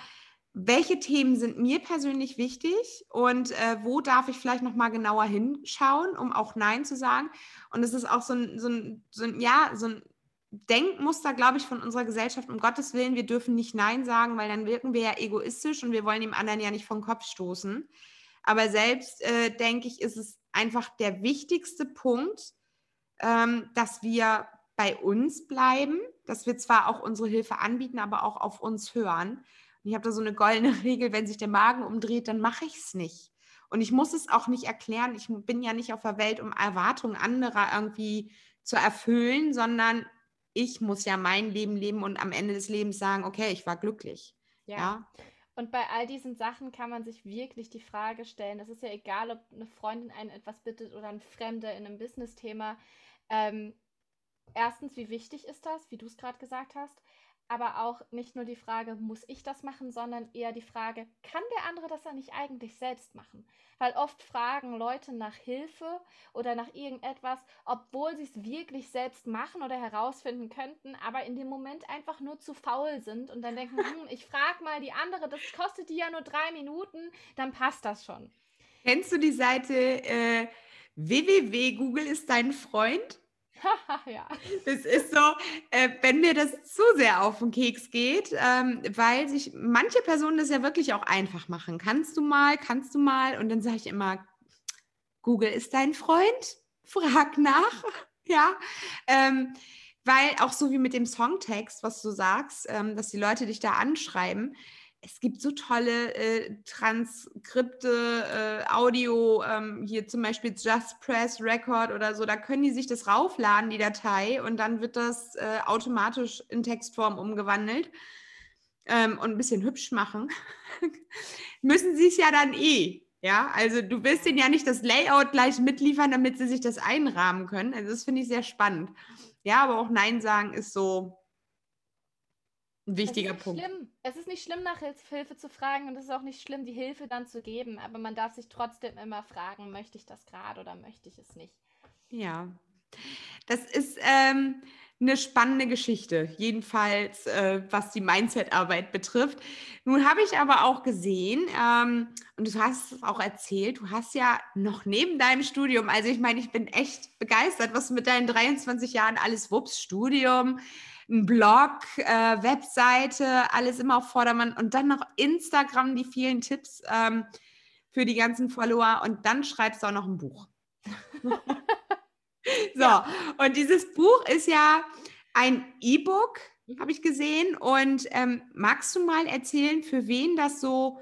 welche Themen sind mir persönlich wichtig und äh, wo darf ich vielleicht noch mal genauer hinschauen, um auch Nein zu sagen. Und es ist auch so ein, so ein, so ein ja, so ein Denkmuster, glaube ich, von unserer Gesellschaft. Um Gottes Willen, wir dürfen nicht Nein sagen, weil dann wirken wir ja egoistisch und wir wollen dem anderen ja nicht vom Kopf stoßen. Aber selbst, äh, denke ich, ist es einfach der wichtigste Punkt, ähm, dass wir bei uns bleiben, dass wir zwar auch unsere Hilfe anbieten, aber auch auf uns hören. Und ich habe da so eine goldene Regel, wenn sich der Magen umdreht, dann mache ich es nicht. Und ich muss es auch nicht erklären. Ich bin ja nicht auf der Welt, um Erwartungen anderer irgendwie zu erfüllen, sondern ich muss ja mein Leben leben und am Ende des Lebens sagen, okay, ich war glücklich. Ja. Ja, Und bei all diesen Sachen kann man sich wirklich die Frage stellen, es ist ja egal, ob eine Freundin einen etwas bittet oder ein Fremder in einem Business-Thema. Ähm, erstens, wie wichtig ist das, wie du es gerade gesagt hast, aber auch nicht nur die Frage, muss ich das machen, sondern eher die Frage, kann der andere das dann nicht eigentlich selbst machen? Weil oft fragen Leute nach Hilfe oder nach irgendetwas, obwohl sie es wirklich selbst machen oder herausfinden könnten, aber in dem Moment einfach nur zu faul sind und dann denken, hm, ich frage mal die andere, das kostet die ja nur drei Minuten, dann passt das schon. Kennst du die Seite äh, www Google ist dein Freund? Ja. Das ist so, äh, wenn mir das zu sehr auf den Keks geht, ähm, weil sich manche Personen das ja wirklich auch einfach machen. Kannst du mal, kannst du mal? Und dann sage ich immer, Google ist dein Freund? Frag nach. ja. Ähm, weil auch so wie mit dem Songtext, was du sagst, ähm, dass die Leute dich da anschreiben, es gibt so tolle äh, Transkripte, äh, Audio, ähm, hier zum Beispiel Just Press Record oder so, da können die sich das raufladen, die Datei, und dann wird das äh, automatisch in Textform umgewandelt ähm, und ein bisschen hübsch machen. Müssen sie es ja dann eh. Ja, also du willst ihnen ja nicht das Layout gleich mitliefern, damit sie sich das einrahmen können. Also das finde ich sehr spannend. Ja, aber auch Nein sagen ist so ein wichtiger es ist Punkt. Schlimm. Es ist nicht schlimm, nach Hil- Hilfe zu fragen und es ist auch nicht schlimm, die Hilfe dann zu geben, aber man darf sich trotzdem immer fragen, möchte ich das gerade oder möchte ich es nicht? Ja, das ist ähm, eine spannende Geschichte, jedenfalls äh, was die Mindset-Arbeit betrifft. Nun habe ich aber auch gesehen, ähm, und du hast es auch erzählt, du hast ja noch neben deinem Studium, also ich meine, ich bin echt begeistert, was du mit deinen 23 Jahren alles wups, Studium, ein Blog, äh, Webseite, alles immer auf Vordermann und dann noch Instagram, die vielen Tipps ähm, für die ganzen Follower und dann schreibst du auch noch ein Buch. so, und dieses Buch ist ja ein E-Book, Mhm. habe ich gesehen. Und ähm, magst du mal erzählen, für wen das so,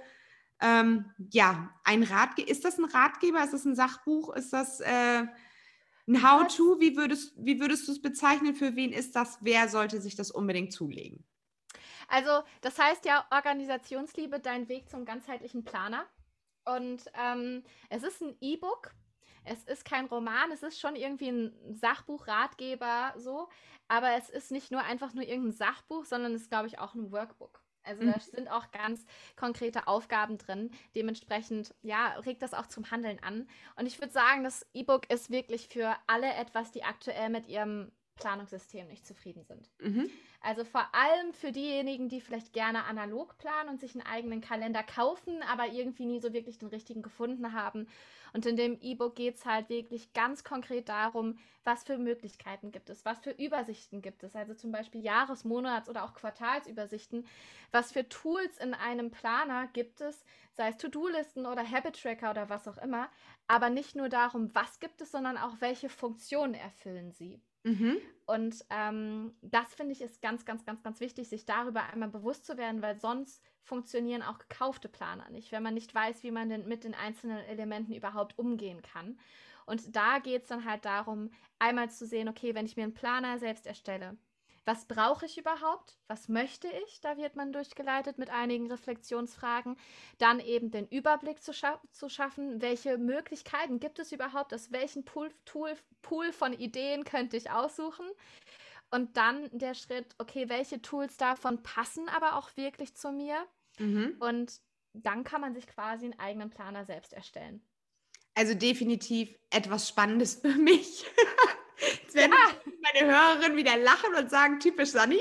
ähm, ja, ein Ratgeber, ist das ein Ratgeber, ist das ein Sachbuch, ist das äh, ein How-To? Wie würdest, wie würdest du es bezeichnen? Für wen ist das? Wer sollte sich das unbedingt zulegen? Also, das heißt ja Organisationsliebe, dein Weg zum ganzheitlichen Planer. Und ähm, es ist ein E-Book. Es ist kein Roman, es ist schon irgendwie ein Sachbuch, Ratgeber, so. Aber es ist nicht nur einfach nur irgendein Sachbuch, sondern es ist, glaube ich, auch ein Workbook. Also da Mhm. sind auch ganz konkrete Aufgaben drin. Dementsprechend, ja, regt das auch zum Handeln an. Und ich würde sagen, das E-Book ist wirklich für alle etwas, die aktuell mit ihrem Planungssystem nicht zufrieden sind. Mhm. Also vor allem für diejenigen, die vielleicht gerne analog planen und sich einen eigenen Kalender kaufen, aber irgendwie nie so wirklich den richtigen gefunden haben. Und in dem E-Book geht es halt wirklich ganz konkret darum, was für Möglichkeiten gibt es, was für Übersichten gibt es, also zum Beispiel Jahres-, Monats- oder auch Quartalsübersichten, was für Tools in einem Planer gibt es, sei es To-Do-Listen oder Habit-Tracker oder was auch immer, aber nicht nur darum, was gibt es, sondern auch welche Funktionen erfüllen sie. Mhm. Und ähm, das finde ich ist ganz, ganz, ganz, ganz wichtig, sich darüber einmal bewusst zu werden, weil sonst funktionieren auch gekaufte Planer nicht, wenn man nicht weiß, wie man denn mit den einzelnen Elementen überhaupt umgehen kann. Und da geht es dann halt darum, einmal zu sehen, okay, wenn ich mir einen Planer selbst erstelle, was brauche ich überhaupt? Was möchte ich? Da wird man durchgeleitet mit einigen Reflexionsfragen. Dann eben den Überblick zu, scha zu schaffen. Welche Möglichkeiten gibt es überhaupt? Aus welchem Pool, Tool, Pool von Ideen könnte ich aussuchen? Und dann der Schritt, okay, welche Tools davon passen aber auch wirklich zu mir? Mhm. Und dann kann man sich quasi einen eigenen Planer selbst erstellen. Also definitiv etwas Spannendes für mich. Jetzt werden ja. Meine Hörerinnen wieder lachen und sagen, typisch Sunny.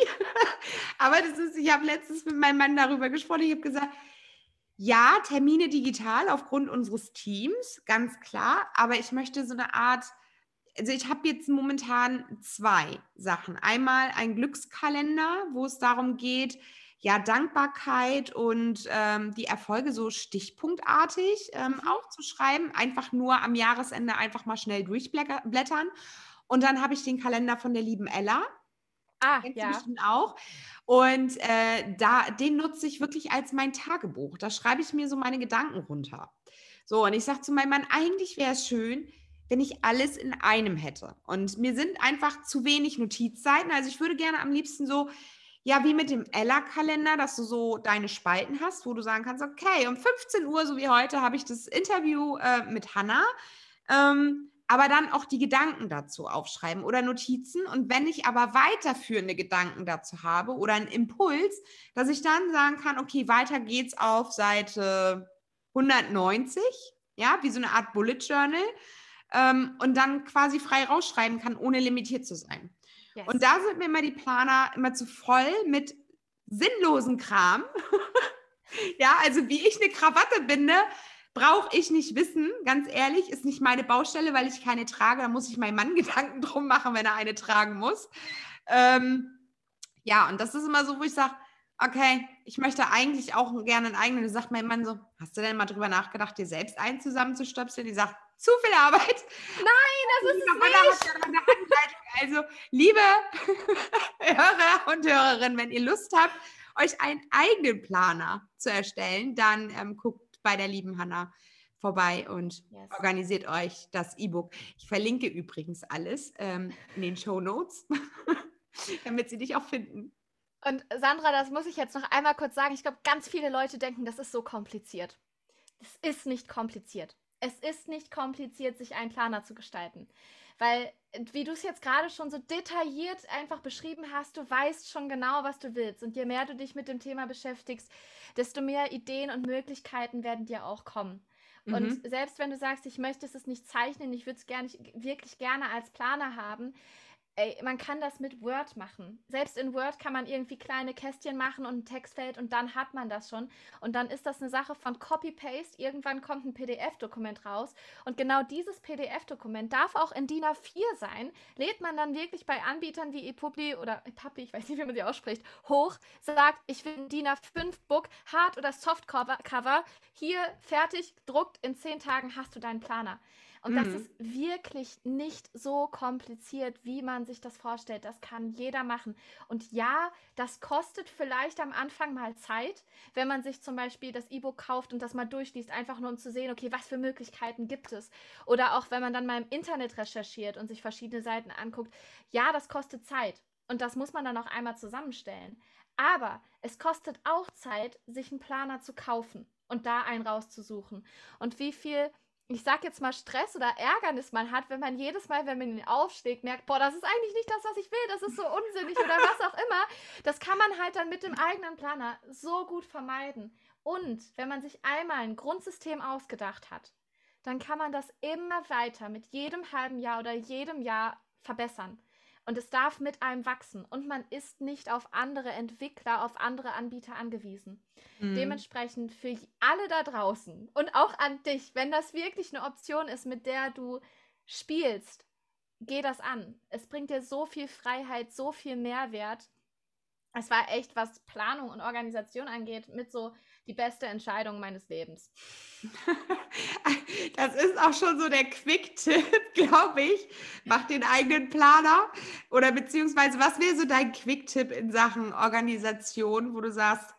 Aber das ist, ich habe letztens mit meinem Mann darüber gesprochen. Ich habe gesagt, ja, Termine digital aufgrund unseres Teams, ganz klar. Aber ich möchte so eine Art, also ich habe jetzt momentan zwei Sachen. Einmal ein Glückskalender, wo es darum geht, ja, Dankbarkeit und ähm, die Erfolge so stichpunktartig ähm, mhm. aufzuschreiben. Einfach nur am Jahresende einfach mal schnell durchblättern. Und dann habe ich den Kalender von der lieben Ella. Ah, Kennst ja. Du auch. Und äh, da, den nutze ich wirklich als mein Tagebuch. Da schreibe ich mir so meine Gedanken runter. So, und ich sage zu meinem Mann, eigentlich wäre es schön, wenn ich alles in einem hätte. Und mir sind einfach zu wenig Notizseiten. Also ich würde gerne am liebsten so, ja, wie mit dem Ella-Kalender, dass du so deine Spalten hast, wo du sagen kannst, okay, um 15 Uhr, so wie heute, habe ich das Interview äh, mit Hannah. Ähm, aber dann auch die Gedanken dazu aufschreiben oder Notizen. Und wenn ich aber weiterführende Gedanken dazu habe oder einen Impuls, dass ich dann sagen kann, okay, weiter geht's auf Seite 190, ja, wie so eine Art Bullet Journal. Ähm, und dann quasi frei rausschreiben kann, ohne limitiert zu sein. Yes. Und da sind mir immer die Planer immer zu voll mit sinnlosen Kram. ja, also wie ich eine Krawatte binde, Brauche ich nicht wissen, ganz ehrlich, ist nicht meine Baustelle, weil ich keine trage. Da muss ich meinem Mann Gedanken drum machen, wenn er eine tragen muss. Ähm, ja, und das ist immer so, wo ich sage, okay, ich möchte eigentlich auch gerne einen eigenen. Da sagt mein Mann so, hast du denn mal drüber nachgedacht, dir selbst einen zusammenzustöpseln? Die sagt, zu viel Arbeit. Nein, das ist es nicht. Also, liebe Hörer und Hörerinnen, wenn ihr Lust habt, euch einen eigenen Planer zu erstellen, dann ähm, guckt bei der lieben Hanna vorbei und yes. organisiert euch das E-Book. Ich verlinke übrigens alles ähm, in den Show Notes, damit sie dich auch finden. Und Sandra, das muss ich jetzt noch einmal kurz sagen. Ich glaube, ganz viele Leute denken, das ist so kompliziert. Es ist nicht kompliziert. Es ist nicht kompliziert, sich einen Planer zu gestalten. Weil, wie du es jetzt gerade schon so detailliert einfach beschrieben hast, du weißt schon genau, was du willst. Und je mehr du dich mit dem Thema beschäftigst, desto mehr Ideen und Möglichkeiten werden dir auch kommen. Mhm. Und selbst wenn du sagst, ich möchte es nicht zeichnen, ich würde es gerne, wirklich gerne als Planer haben, Ey, man kann das mit Word machen. Selbst in Word kann man irgendwie kleine Kästchen machen und ein Textfeld und dann hat man das schon. Und dann ist das eine Sache von Copy-Paste. Irgendwann kommt ein PDF-Dokument raus. Und genau dieses PDF-Dokument darf auch in DIN A4 sein. Lädt man dann wirklich bei Anbietern wie ePubli oder ePuppy, ich weiß nicht, wie man sie ausspricht, hoch, sagt, ich will ein DIN A5-Book, Hard- oder Softcover, hier fertig, gedruckt, in zehn Tagen hast du deinen Planer. Und mhm. das ist wirklich nicht so kompliziert, wie man sich das vorstellt. Das kann jeder machen. Und ja, das kostet vielleicht am Anfang mal Zeit, wenn man sich zum Beispiel das E-Book kauft und das mal durchliest, einfach nur um zu sehen, okay, was für Möglichkeiten gibt es. Oder auch wenn man dann mal im Internet recherchiert und sich verschiedene Seiten anguckt. Ja, das kostet Zeit. Und das muss man dann auch einmal zusammenstellen. Aber es kostet auch Zeit, sich einen Planer zu kaufen und da einen rauszusuchen. Und wie viel ich sag jetzt mal, Stress oder Ärgernis man hat, wenn man jedes Mal, wenn man ihn aufschlägt, merkt, boah, das ist eigentlich nicht das, was ich will, das ist so unsinnig oder was auch immer. Das kann man halt dann mit dem eigenen Planer so gut vermeiden. Und wenn man sich einmal ein Grundsystem ausgedacht hat, dann kann man das immer weiter mit jedem halben Jahr oder jedem Jahr verbessern. Und es darf mit einem wachsen. Und man ist nicht auf andere Entwickler, auf andere Anbieter angewiesen. Mhm. Dementsprechend für alle da draußen und auch an dich, wenn das wirklich eine Option ist, mit der du spielst, geh das an. Es bringt dir so viel Freiheit, so viel Mehrwert. Es war echt, was Planung und Organisation angeht, mit so die beste Entscheidung meines Lebens. Das ist auch schon so der Quick-Tipp, glaube ich. Mach den eigenen Planer. Oder beziehungsweise, was wäre so dein Quick-Tipp in Sachen Organisation, wo du sagst,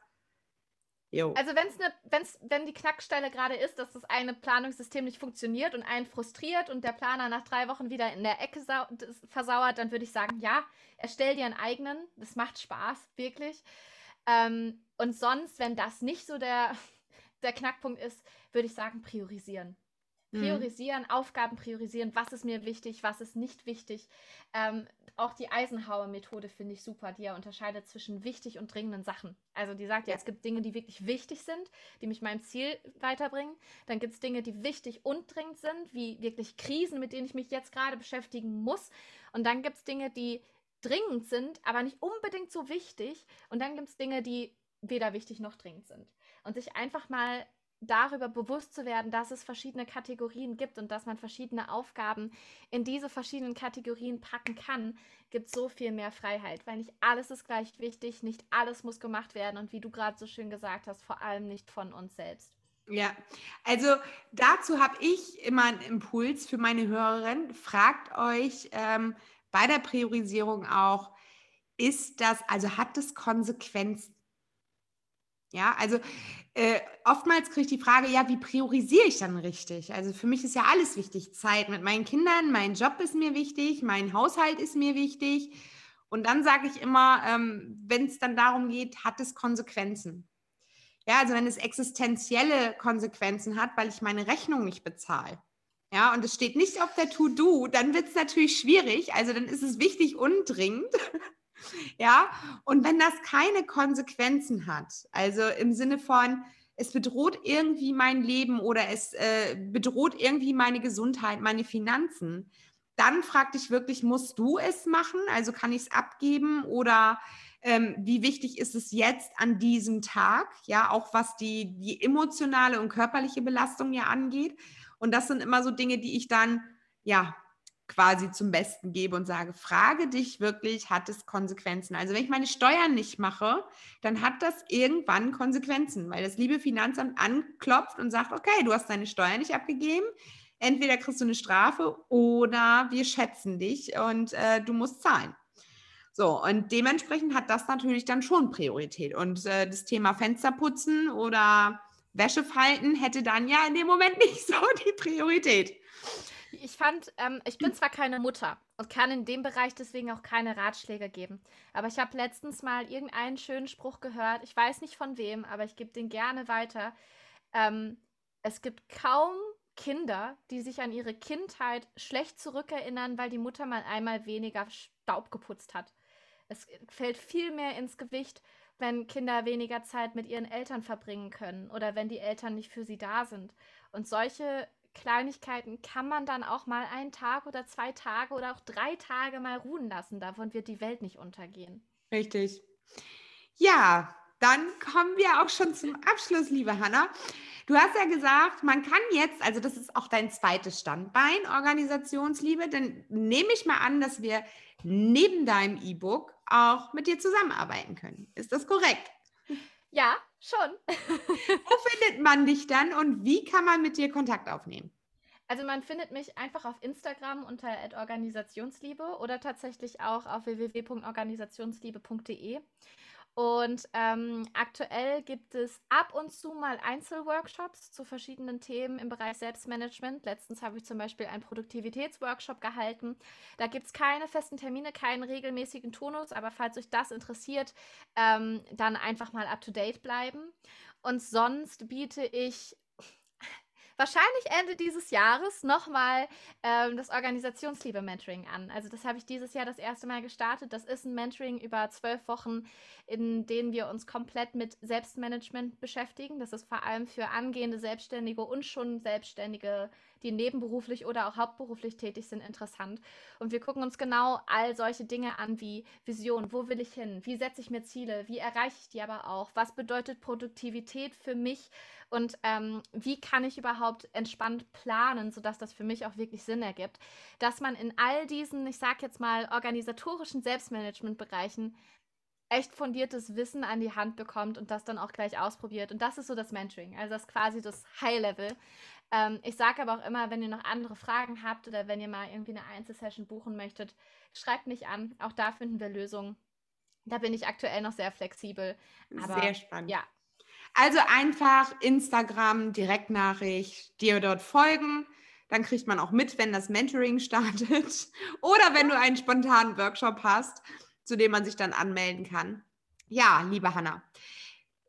Jo. Also wenn's ne, wenn's, wenn die Knackstelle gerade ist, dass das eine Planungssystem nicht funktioniert und einen frustriert und der Planer nach drei Wochen wieder in der Ecke versauert, dann würde ich sagen, ja, erstell dir einen eigenen. Das macht Spaß, wirklich. Ähm, und sonst, wenn das nicht so der, der Knackpunkt ist, würde ich sagen, priorisieren. Mhm. Priorisieren, mhm. Aufgaben priorisieren, was ist mir wichtig, was ist nicht wichtig. Ähm, auch die Eisenhower-Methode finde ich super, die ja unterscheidet zwischen wichtig und dringenden Sachen. Also die sagt ja, ja es gibt Dinge, die wirklich wichtig sind, die mich meinem Ziel weiterbringen. Dann gibt es Dinge, die wichtig und dringend sind, wie wirklich Krisen, mit denen ich mich jetzt gerade beschäftigen muss. Und dann gibt es Dinge, die dringend sind, aber nicht unbedingt so wichtig. Und dann gibt es Dinge, die weder wichtig noch dringend sind. Und sich einfach mal darüber bewusst zu werden, dass es verschiedene Kategorien gibt und dass man verschiedene Aufgaben in diese verschiedenen Kategorien packen kann, gibt so viel mehr Freiheit, weil nicht alles ist gleich wichtig, nicht alles muss gemacht werden und wie du gerade so schön gesagt hast, vor allem nicht von uns selbst. Ja, also dazu habe ich immer einen Impuls für meine Hörerin. Fragt euch ähm, bei der Priorisierung auch, ist das, also hat das Konsequenzen? Ja, also äh, oftmals kriege ich die Frage, ja, wie priorisiere ich dann richtig? Also für mich ist ja alles wichtig. Zeit mit meinen Kindern, mein Job ist mir wichtig, mein Haushalt ist mir wichtig. Und dann sage ich immer, ähm, wenn es dann darum geht, hat es Konsequenzen. Ja, also wenn es existenzielle Konsequenzen hat, weil ich meine Rechnung nicht bezahle. Ja, und es steht nicht auf der To-Do, dann wird es natürlich schwierig. Also dann ist es wichtig und dringend. Ja, und wenn das keine Konsequenzen hat, also im Sinne von, es bedroht irgendwie mein Leben oder es äh, bedroht irgendwie meine Gesundheit, meine Finanzen, dann frag dich wirklich, musst du es machen? Also kann ich es abgeben oder ähm, wie wichtig ist es jetzt an diesem Tag? Ja, auch was die, die emotionale und körperliche Belastung ja angeht. Und das sind immer so Dinge, die ich dann ja quasi zum Besten gebe und sage, frage dich wirklich, hat es Konsequenzen? Also wenn ich meine Steuern nicht mache, dann hat das irgendwann Konsequenzen, weil das liebe Finanzamt anklopft und sagt, okay, du hast deine Steuern nicht abgegeben, entweder kriegst du eine Strafe oder wir schätzen dich und äh, du musst zahlen. So, und dementsprechend hat das natürlich dann schon Priorität. Und äh, das Thema Fensterputzen oder Wäsche falten hätte dann ja in dem Moment nicht so die Priorität. Ich fand, ähm, ich bin zwar keine Mutter und kann in dem Bereich deswegen auch keine Ratschläge geben, aber ich habe letztens mal irgendeinen schönen Spruch gehört. Ich weiß nicht von wem, aber ich gebe den gerne weiter. Ähm, es gibt kaum Kinder, die sich an ihre Kindheit schlecht zurückerinnern, weil die Mutter mal einmal weniger Staub geputzt hat. Es fällt viel mehr ins Gewicht, wenn Kinder weniger Zeit mit ihren Eltern verbringen können oder wenn die Eltern nicht für sie da sind. Und solche Kleinigkeiten kann man dann auch mal einen Tag oder zwei Tage oder auch drei Tage mal ruhen lassen. Davon wird die Welt nicht untergehen. Richtig. Ja, dann kommen wir auch schon zum Abschluss, liebe Hanna. Du hast ja gesagt, man kann jetzt, also das ist auch dein zweites Standbein, Organisationsliebe, dann nehme ich mal an, dass wir neben deinem E-Book auch mit dir zusammenarbeiten können. Ist das korrekt? Ja, schon. Wo findet man dich dann und wie kann man mit dir Kontakt aufnehmen? Also man findet mich einfach auf Instagram unter Organisationsliebe oder tatsächlich auch auf www.organisationsliebe.de. Und ähm, aktuell gibt es ab und zu mal Einzelworkshops zu verschiedenen Themen im Bereich Selbstmanagement. Letztens habe ich zum Beispiel einen Produktivitätsworkshop gehalten. Da gibt es keine festen Termine, keinen regelmäßigen Tonus, aber falls euch das interessiert, ähm, dann einfach mal up-to-date bleiben. Und sonst biete ich wahrscheinlich Ende dieses Jahres nochmal ähm, das Organisationsliebe-Mentoring an. Also das habe ich dieses Jahr das erste Mal gestartet. Das ist ein Mentoring über zwölf Wochen, in denen wir uns komplett mit Selbstmanagement beschäftigen. Das ist vor allem für angehende Selbstständige und schon Selbstständige die nebenberuflich oder auch hauptberuflich tätig sind, interessant. Und wir gucken uns genau all solche Dinge an wie Vision, wo will ich hin, wie setze ich mir Ziele, wie erreiche ich die aber auch, was bedeutet Produktivität für mich? Und ähm, wie kann ich überhaupt entspannt planen, sodass das für mich auch wirklich Sinn ergibt, dass man in all diesen, ich sage jetzt mal, organisatorischen Selbstmanagement-Bereichen echt fundiertes Wissen an die Hand bekommt und das dann auch gleich ausprobiert. Und das ist so das Mentoring, also das ist quasi das High-Level. Ähm, ich sage aber auch immer, wenn ihr noch andere Fragen habt oder wenn ihr mal irgendwie eine Einzelsession buchen möchtet, schreibt mich an. Auch da finden wir Lösungen. Da bin ich aktuell noch sehr flexibel. Aber, sehr spannend. Ja. Also einfach Instagram, Direktnachricht, dir dort folgen. Dann kriegt man auch mit, wenn das Mentoring startet. Oder wenn du einen spontanen Workshop hast, zu dem man sich dann anmelden kann. Ja, liebe Hanna.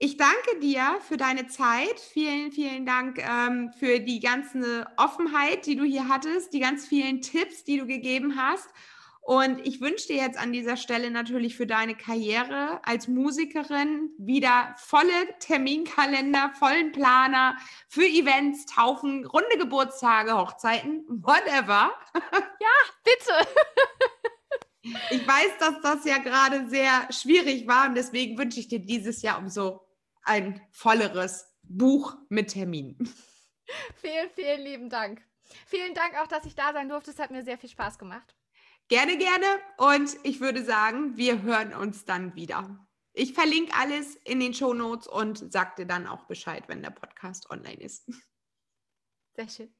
Ich danke dir für deine Zeit. Vielen, vielen Dank ähm, für die ganze Offenheit, die du hier hattest, die ganz vielen Tipps, die du gegeben hast. Und ich wünsche dir jetzt an dieser Stelle natürlich für deine Karriere als Musikerin wieder volle Terminkalender, vollen Planer für Events, Taufen, runde Geburtstage, Hochzeiten, whatever. Ja, bitte. Ich weiß, dass das ja gerade sehr schwierig war und deswegen wünsche ich dir dieses Jahr umso ein volleres Buch mit Termin. Vielen, vielen lieben Dank. Vielen Dank auch, dass ich da sein durfte. Es hat mir sehr viel Spaß gemacht. Gerne, gerne. Und ich würde sagen, wir hören uns dann wieder. Ich verlinke alles in den Show Notes und sag dir dann auch Bescheid, wenn der Podcast online ist. Sehr schön.